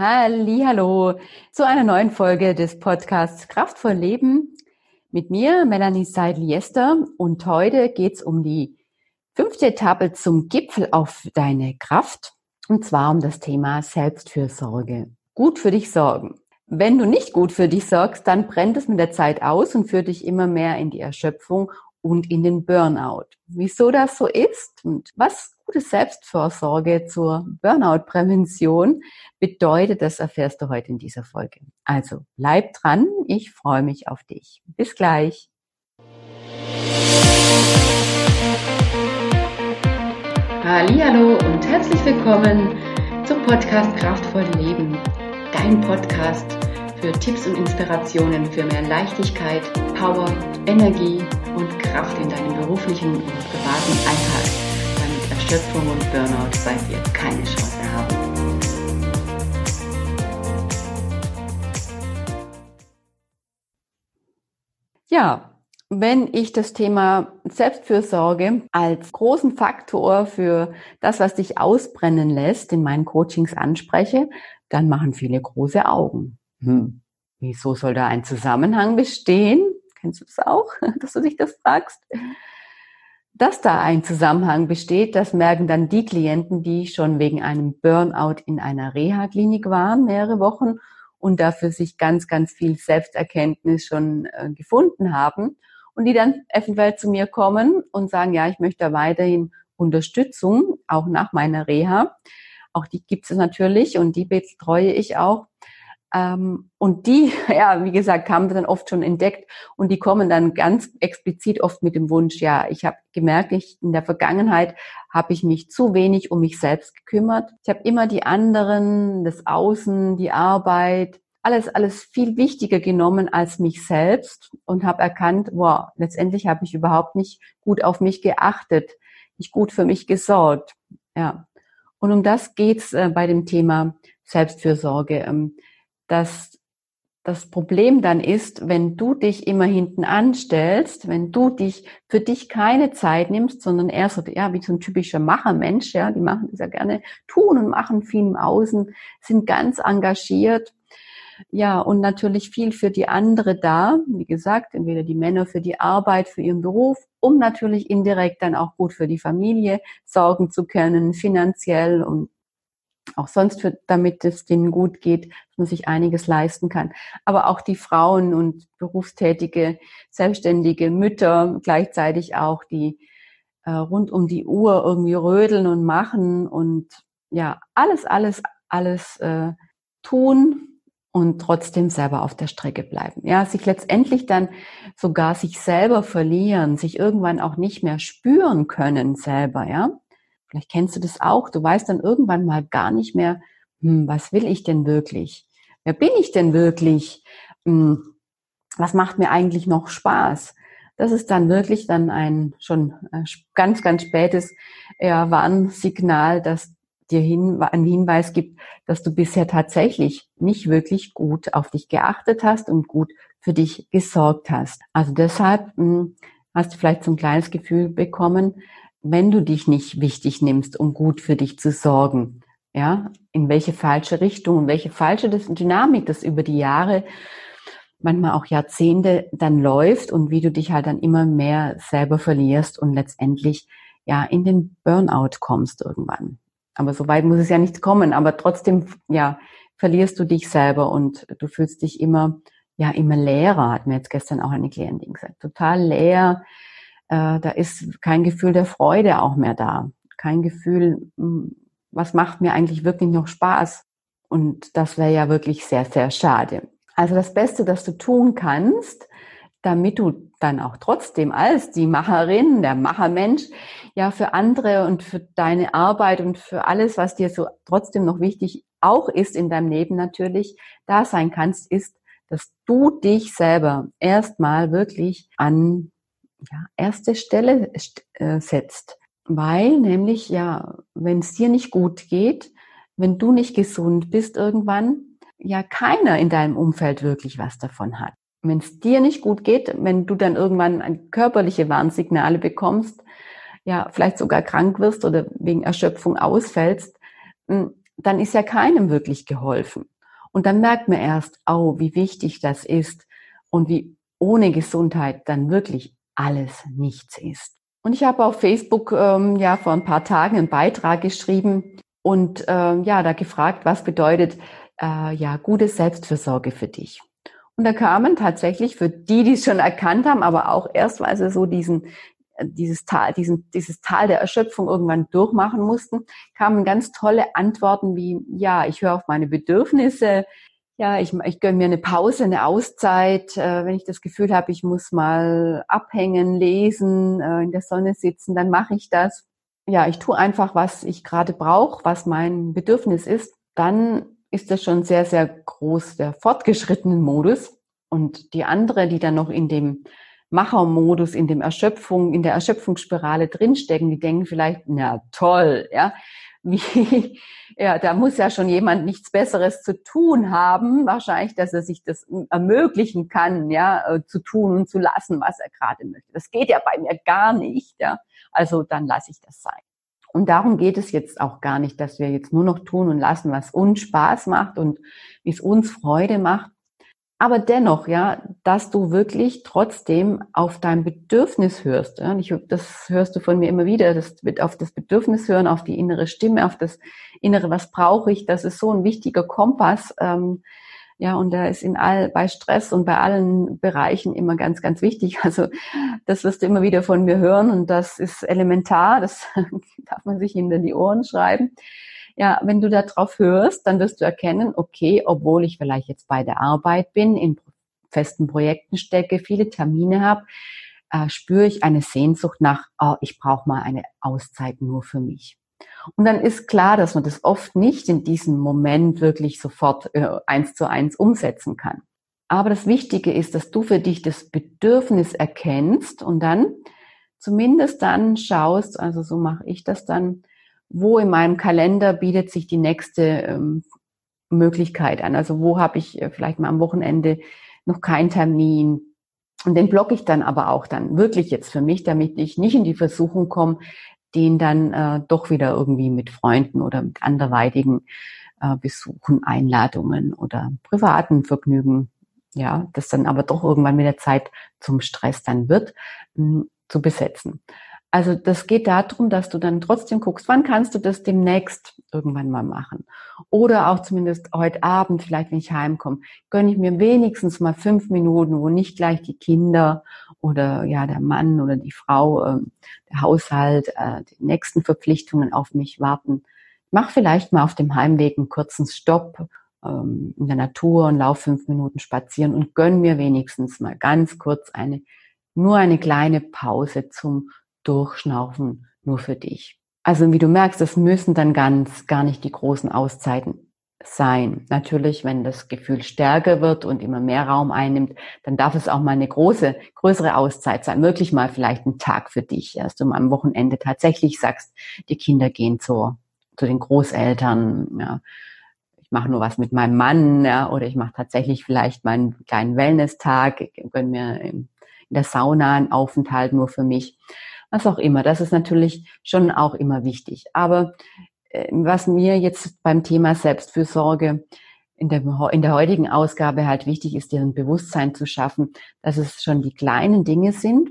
Hallo zu einer neuen Folge des Podcasts Kraftvoll Leben mit mir, Melanie Seidel-Jester. Und heute geht's um die fünfte Etappe zum Gipfel auf deine Kraft. Und zwar um das Thema Selbstfürsorge. Gut für dich sorgen. Wenn du nicht gut für dich sorgst, dann brennt es mit der Zeit aus und führt dich immer mehr in die Erschöpfung und in den Burnout. Wieso das so ist und was gute Selbstvorsorge zur Burnout-Prävention bedeutet, das erfährst du heute in dieser Folge. Also bleib dran, ich freue mich auf dich. Bis gleich. Hallo und herzlich willkommen zum Podcast Kraftvoll Leben, dein Podcast für Tipps und Inspirationen für mehr Leichtigkeit, Power, Energie und Kraft in deinem beruflichen und privaten Alltag, Erschöpfung und Burnout bei dir keine Chance haben. Ja, wenn ich das Thema Selbstfürsorge als großen Faktor für das, was dich ausbrennen lässt, in meinen Coachings anspreche, dann machen viele große Augen. Hm. Wieso soll da ein Zusammenhang bestehen? Kennst du das auch, dass du dich das fragst? Dass da ein Zusammenhang besteht, das merken dann die Klienten, die schon wegen einem Burnout in einer Reha-Klinik waren, mehrere Wochen und dafür sich ganz, ganz viel Selbsterkenntnis schon äh, gefunden haben und die dann eventuell zu mir kommen und sagen, ja, ich möchte weiterhin Unterstützung, auch nach meiner Reha. Auch die gibt es natürlich und die betreue ich auch. Ähm, und die, ja, wie gesagt, haben wir dann oft schon entdeckt und die kommen dann ganz explizit oft mit dem Wunsch, ja, ich habe gemerkt, ich, in der Vergangenheit habe ich mich zu wenig um mich selbst gekümmert. Ich habe immer die anderen, das Außen, die Arbeit, alles, alles viel wichtiger genommen als mich selbst und habe erkannt, wow, letztendlich habe ich überhaupt nicht gut auf mich geachtet, nicht gut für mich gesorgt. Ja. Und um das geht's äh, bei dem Thema Selbstfürsorge. Dass das Problem dann ist, wenn du dich immer hinten anstellst, wenn du dich für dich keine Zeit nimmst, sondern eher so, ja, wie so ein typischer Machermensch, ja, die machen das ja gerne, tun und machen viel im Außen, sind ganz engagiert, ja, und natürlich viel für die andere da, wie gesagt, entweder die Männer für die Arbeit, für ihren Beruf, um natürlich indirekt dann auch gut für die Familie sorgen zu können, finanziell und auch sonst, für, damit es denen gut geht, dass man sich einiges leisten kann. Aber auch die Frauen und berufstätige, selbstständige Mütter, gleichzeitig auch die äh, rund um die Uhr irgendwie rödeln und machen und ja, alles, alles, alles äh, tun und trotzdem selber auf der Strecke bleiben. Ja, sich letztendlich dann sogar sich selber verlieren, sich irgendwann auch nicht mehr spüren können selber, ja. Vielleicht kennst du das auch. Du weißt dann irgendwann mal gar nicht mehr, hm, was will ich denn wirklich? Wer bin ich denn wirklich? Hm, was macht mir eigentlich noch Spaß? Das ist dann wirklich dann ein schon äh, ganz, ganz spätes ja, Warnsignal, dass dir hin, einen Hinweis gibt, dass du bisher tatsächlich nicht wirklich gut auf dich geachtet hast und gut für dich gesorgt hast. Also deshalb hm, hast du vielleicht so ein kleines Gefühl bekommen, wenn du dich nicht wichtig nimmst, um gut für dich zu sorgen, ja, in welche falsche Richtung, in welche falsche Dynamik das über die Jahre, manchmal auch Jahrzehnte dann läuft und wie du dich halt dann immer mehr selber verlierst und letztendlich ja in den Burnout kommst irgendwann. Aber so weit muss es ja nicht kommen, aber trotzdem, ja, verlierst du dich selber und du fühlst dich immer, ja, immer leerer, hat mir jetzt gestern auch eine Klientin gesagt. Total leer, äh, da ist kein Gefühl der Freude auch mehr da. Kein Gefühl, hm, was macht mir eigentlich wirklich noch Spaß? Und das wäre ja wirklich sehr, sehr schade. Also das Beste, das du tun kannst, damit du dann auch trotzdem als die Macherin, der Machermensch, ja für andere und für deine Arbeit und für alles, was dir so trotzdem noch wichtig auch ist in deinem Leben natürlich, da sein kannst, ist, dass du dich selber erstmal wirklich an ja, erste Stelle äh, setzt. Weil nämlich, ja, wenn es dir nicht gut geht, wenn du nicht gesund bist irgendwann, ja keiner in deinem Umfeld wirklich was davon hat. Wenn es dir nicht gut geht, wenn du dann irgendwann körperliche Warnsignale bekommst, ja, vielleicht sogar krank wirst oder wegen Erschöpfung ausfällst, hm, dann ist ja keinem wirklich geholfen. Und dann merkt man erst, oh, wie wichtig das ist und wie ohne Gesundheit dann wirklich alles nichts ist. Und ich habe auf Facebook ähm, ja vor ein paar Tagen einen Beitrag geschrieben und ähm, ja da gefragt, was bedeutet äh, ja gute Selbstfürsorge für dich. Und da kamen tatsächlich für die, die es schon erkannt haben, aber auch erst, weil sie so diesen dieses Tal, diesen, dieses Tal der Erschöpfung irgendwann durchmachen mussten, kamen ganz tolle Antworten wie, ja, ich höre auf meine Bedürfnisse, ja, ich, ich gönne mir eine Pause, eine Auszeit, äh, wenn ich das Gefühl habe, ich muss mal abhängen, lesen, äh, in der Sonne sitzen, dann mache ich das. Ja, ich tue einfach, was ich gerade brauche, was mein Bedürfnis ist. Dann ist das schon sehr, sehr groß der fortgeschrittenen Modus. Und die andere, die dann noch in dem Machermodus, in dem Erschöpfung, in der Erschöpfungsspirale drinstecken, die denken vielleicht, na toll, ja, wie, ja, da muss ja schon jemand nichts Besseres zu tun haben, wahrscheinlich, dass er sich das ermöglichen kann, ja, äh, zu tun und zu lassen, was er gerade möchte. Das geht ja bei mir gar nicht, ja. Also dann lasse ich das sein. Und darum geht es jetzt auch gar nicht, dass wir jetzt nur noch tun und lassen, was uns Spaß macht und wie es uns Freude macht, aber dennoch, ja, dass du wirklich trotzdem auf dein Bedürfnis hörst. Ja, ich, das hörst du von mir immer wieder, das wird auf das Bedürfnis hören, auf die innere Stimme, auf das innere, was brauche ich. Das ist so ein wichtiger Kompass. Ähm, ja, und der ist in all, bei Stress und bei allen Bereichen immer ganz, ganz wichtig. Also, das wirst du immer wieder von mir hören und das ist elementar. Das darf man sich hinter die Ohren schreiben. Ja, wenn du da drauf hörst, dann wirst du erkennen, okay, obwohl ich vielleicht jetzt bei der Arbeit bin, in festen Projekten stecke, viele Termine habe, äh, spüre ich eine Sehnsucht nach, oh, ich brauche mal eine Auszeit nur für mich. Und dann ist klar, dass man das oft nicht in diesem Moment wirklich sofort äh, eins zu eins umsetzen kann. Aber das Wichtige ist, dass du für dich das Bedürfnis erkennst und dann zumindest dann schaust, also so mache ich das dann, wo in meinem Kalender bietet sich die nächste ähm, Möglichkeit an. Also wo habe ich äh, vielleicht mal am Wochenende noch keinen Termin. Und den blocke ich dann aber auch dann wirklich jetzt für mich, damit ich nicht in die Versuchung komme, den dann äh, doch wieder irgendwie mit Freunden oder mit anderweitigen äh, Besuchen, Einladungen oder privaten Vergnügen, ja, das dann aber doch irgendwann mit der Zeit zum Stress dann wird, mh, hm, zu besetzen. Also das geht darum, dass du dann trotzdem guckst, wann kannst du das demnächst irgendwann mal machen. Oder auch zumindest heute Abend, vielleicht wenn ich heimkomme, gönne ich mir wenigstens mal fünf Minuten, wo nicht gleich die Kinder oder ja der Mann oder die Frau, äh, der Haushalt, äh, die nächsten Verpflichtungen auf mich warten. Mach vielleicht mal auf dem Heimweg einen kurzen Stopp ähm, in der Natur und lauf fünf Minuten spazieren und gönn mir wenigstens mal ganz kurz eine, nur eine kleine Pause zum Durchschnaufen nur für dich. Also wie du merkst, das müssen dann ganz gar nicht die großen Auszeiten sein. Natürlich, wenn das Gefühl stärker wird und immer mehr Raum einnimmt, dann darf es auch mal eine große, größere Auszeit sein. Wirklich mal vielleicht ein Tag für dich, dass du am Wochenende tatsächlich sagst, die Kinder gehen zu, zu den Großeltern, ja. Ich mache nur was mit meinem Mann, ja, oder ich mache tatsächlich vielleicht meinen kleinen Wellness-Tag, gönne mir in der Sauna einen Aufenthalt nur für mich was auch immer. Das ist natürlich schon auch immer wichtig. Aber äh, was mir jetzt beim Thema Selbstfürsorge in der, in der heutigen Ausgabe halt wichtig ist, dir ein Bewusstsein zu schaffen, dass es schon die kleinen Dinge sind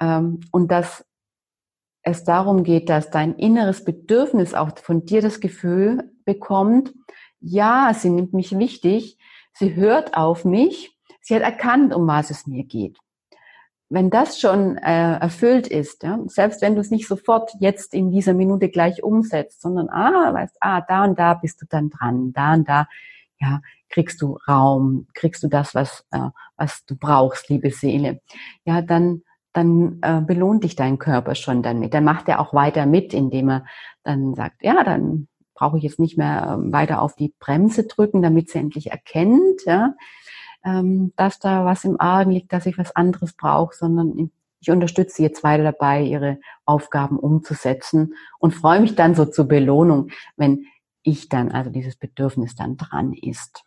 ähm, und dass es darum geht, dass dein inneres Bedürfnis auch von dir das Gefühl bekommt, ja, sie nimmt mich wichtig, sie hört auf mich, sie hat erkannt, um was es mir geht wenn das schon äh, erfüllt ist, ja, selbst wenn du es nicht sofort jetzt in dieser Minute gleich umsetzt, sondern ah, weißt, ah, da und da bist du dann dran, da und da, ja, kriegst du Raum, kriegst du das, was äh, was du brauchst, liebe Seele, ja, dann dann äh, belohnt dich dein Körper schon damit. Dann macht er auch weiter mit, indem er dann sagt, ja, dann brauche ich jetzt nicht mehr äh, weiter auf die Bremse drücken, damit sie endlich erkennt, ja, ähm, dass da was im Argen liegt, dass ich was anderes brauche, sondern ich unterstütze jetzt weiter dabei, ihre Aufgaben umzusetzen und freue mich dann so zur Belohnung, wenn ich dann, also dieses Bedürfnis dann dran ist.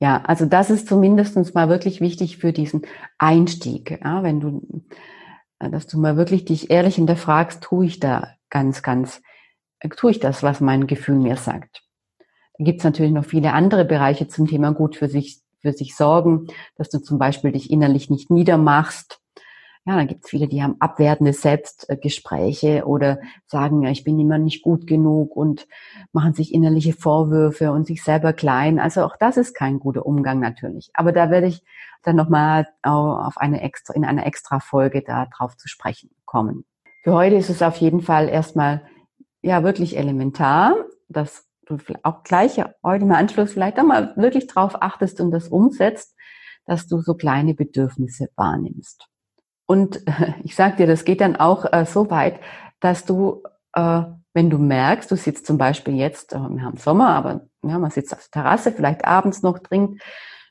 Ja, also das ist zumindestens mal wirklich wichtig für diesen Einstieg. Ja, wenn du, dass du mal wirklich dich ehrlich hinterfragst, tue ich da ganz, ganz, tue ich das, was mein Gefühl mir sagt. Da gibt es natürlich noch viele andere Bereiche zum Thema gut für sich, für sich sorgen, dass du zum Beispiel dich innerlich nicht niedermachst, ja, dann gibt es viele, die haben abwertende Selbstgespräche oder sagen, ja, ich bin immer nicht gut genug und machen sich innerliche Vorwürfe und sich selber klein. Also auch das ist kein guter Umgang natürlich. Aber da werde ich dann nochmal auf eine extra, in einer extra Folge da drauf zu sprechen kommen. Für heute ist es auf jeden Fall erstmal ja wirklich elementar, dass du auch gleich heute im Anschluss vielleicht einmal wirklich drauf achtest und das umsetzt, dass du so kleine Bedürfnisse wahrnimmst. Und ich sage dir, das geht dann auch äh, so weit, dass du, äh, wenn du merkst, du sitzt zum Beispiel jetzt, äh, wir haben Sommer, aber ja, man sitzt auf der Terrasse, vielleicht abends noch, trinkt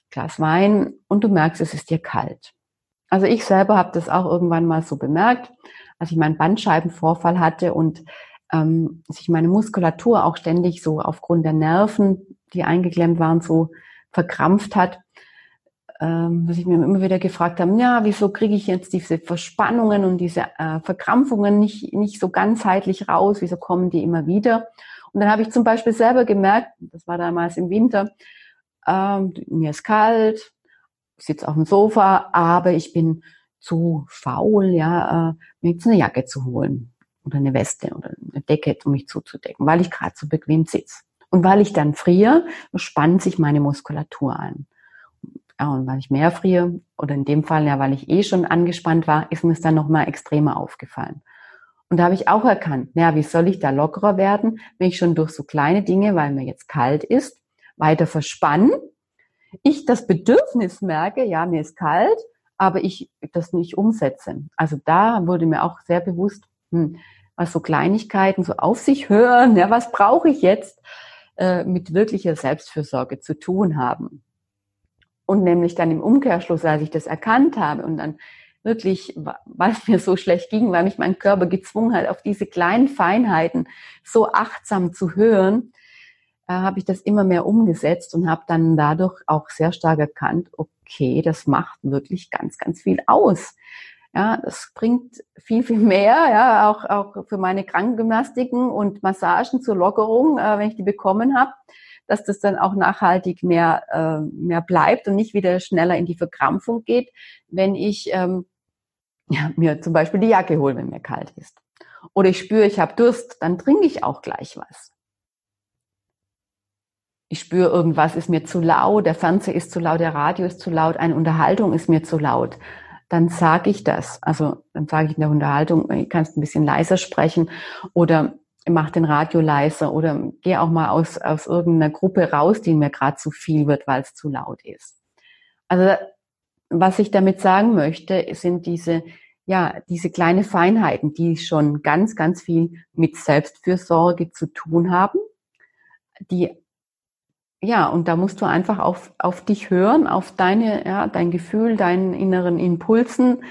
Glas Wein und du merkst, es ist dir kalt. Also ich selber habe das auch irgendwann mal so bemerkt, als ich meinen Bandscheibenvorfall hatte und ähm, sich meine Muskulatur auch ständig so aufgrund der Nerven, die eingeklemmt waren, so verkrampft hat, ähm, was ich mir immer wieder gefragt habe, ja, wieso kriege ich jetzt diese Verspannungen und diese äh, Verkrampfungen nicht, nicht so ganzheitlich raus, wieso kommen die immer wieder? Und dann habe ich zum Beispiel selber gemerkt, das war damals im Winter, ähm, mir ist kalt, ich sitze auf dem Sofa, aber ich bin zu faul, ja, äh, mir jetzt eine Jacke zu holen oder eine Weste oder eine Decke, um mich zuzudecken, weil ich gerade so bequem sitze. Und weil ich dann friere, spannt sich meine Muskulatur an. Ja, und weil ich mehr friere, oder in dem Fall ja, weil ich eh schon angespannt war, ist mir es dann nochmal extremer aufgefallen. Und da habe ich auch erkannt, naja, wie soll ich da lockerer werden, wenn ich schon durch so kleine Dinge, weil mir jetzt kalt ist, weiter verspannen. Ich das Bedürfnis merke, ja, mir ist kalt, aber ich das nicht umsetze. Also da wurde mir auch sehr bewusst, hm, was so Kleinigkeiten so auf sich hören, ja, was brauche ich jetzt, äh, mit wirklicher Selbstfürsorge zu tun haben. Und nämlich dann im Umkehrschluss, als ich das erkannt habe und dann wirklich, weil es mir so schlecht ging, weil mich mein Körper gezwungen hat, auf diese kleinen Feinheiten so achtsam zu hören, äh, habe ich das immer mehr umgesetzt und habe dann dadurch auch sehr stark erkannt, okay, das macht wirklich ganz, ganz viel aus. Ja, das bringt viel, viel mehr, ja, auch, auch für meine Krankengymnastiken und Massagen zur Lockerung, äh, wenn ich die bekommen habe dass das dann auch nachhaltig mehr, äh, mehr bleibt und nicht wieder schneller in die Verkrampfung geht, wenn ich ähm, ja, mir zum Beispiel die Jacke hole, wenn mir kalt ist. Oder ich spüre, ich habe Durst, dann trinke ich auch gleich was. Ich spüre, irgendwas ist mir zu laut, der Fernseher ist zu laut, der Radio ist zu laut, eine Unterhaltung ist mir zu laut. Dann sage ich das. Also dann sage ich in der Unterhaltung, du kannst ein bisschen leiser sprechen oder mach den Radio leiser oder geh auch mal aus, aus irgendeiner Gruppe raus, die mir gerade zu viel wird, weil es zu laut ist. Also was ich damit sagen möchte, sind diese, ja, diese kleine Feinheiten, die schon ganz, ganz viel mit Selbstfürsorge zu tun haben, die ja, und da musst du einfach auf, auf dich hören, auf deine, ja, dein Gefühl, deinen inneren Impulsen,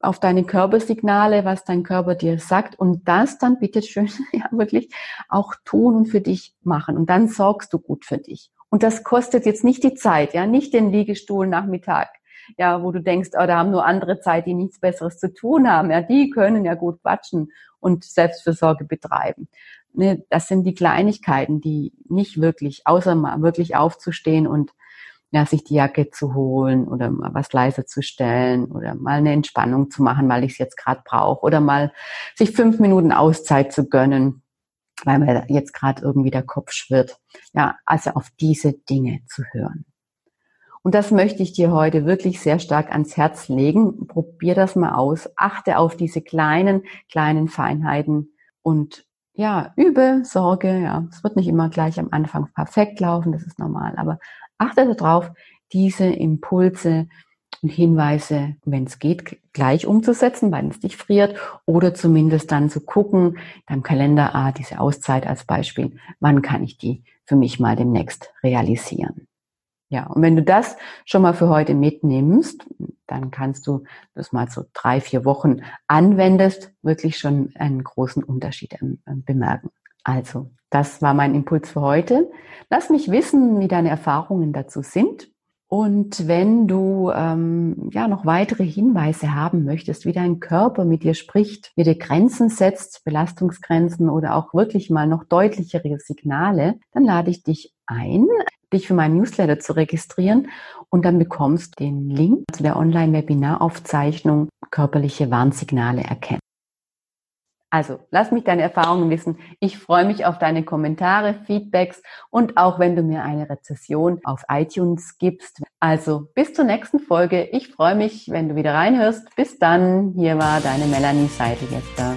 auf deine Körpersignale, was dein Körper dir sagt und das dann bitte schön ja wirklich auch tun und für dich machen und dann sorgst du gut für dich. Und das kostet jetzt nicht die Zeit, ja, nicht den Liegestuhl Nachmittag, ja, wo du denkst, oh, da haben nur andere Zeit, die nichts Besseres zu tun haben, ja, die können ja gut quatschen und Selbstfürsorge betreiben. Ne, das sind die Kleinigkeiten, die nicht wirklich, außer mal wirklich aufzustehen und ja, sich die Jacke zu holen oder mal was leiser zu stellen oder mal eine Entspannung zu machen, weil ich es jetzt gerade brauche oder mal sich fünf Minuten Auszeit zu gönnen, weil mir jetzt gerade irgendwie der Kopf schwirrt. Ja, also auf diese Dinge zu hören. Und das möchte ich dir heute wirklich sehr stark ans Herz legen. Probier das mal aus. Achte auf diese kleinen, kleinen Feinheiten und ja, übe, sorge, ja. Es wird nicht immer gleich am Anfang perfekt laufen, das ist normal, aber achte darauf, diese Impulse und Hinweise, wenn es geht, gleich umzusetzen, weil es nicht friert, oder zumindest dann zu gucken, deinem Kalender, ah, diese Auszeit als Beispiel, wann kann ich die für mich mal demnächst realisieren. Ja, und wenn du das schon mal für heute mitnimmst, dann kannst du das mal so drei, vier Wochen anwendest, wirklich schon einen großen Unterschied ähm, bemerken. Also, das war mein Impuls für heute. Lass mich wissen, wie deine Erfahrungen dazu sind. Und wenn du ähm, ja noch weitere Hinweise haben möchtest, wie dein Körper mit dir spricht, wie dir Grenzen setzt, Belastungsgrenzen oder auch wirklich mal noch deutlichere Signale, dann lade ich dich ein, dich für meinen Newsletter zu registrieren und dann bekommst den Link zu der Online-Webinaraufzeichnung körperliche Warnsignale erkennen. Also, lass mich deine Erfahrungen wissen. Ich freue mich auf deine Kommentare, Feedbacks und auch wenn du mir eine Rezession auf iTunes gibst. Also, bis zur nächsten Folge. Ich freue mich, wenn du wieder reinhörst. Bis dann. Hier war deine Melanie Seidelgester.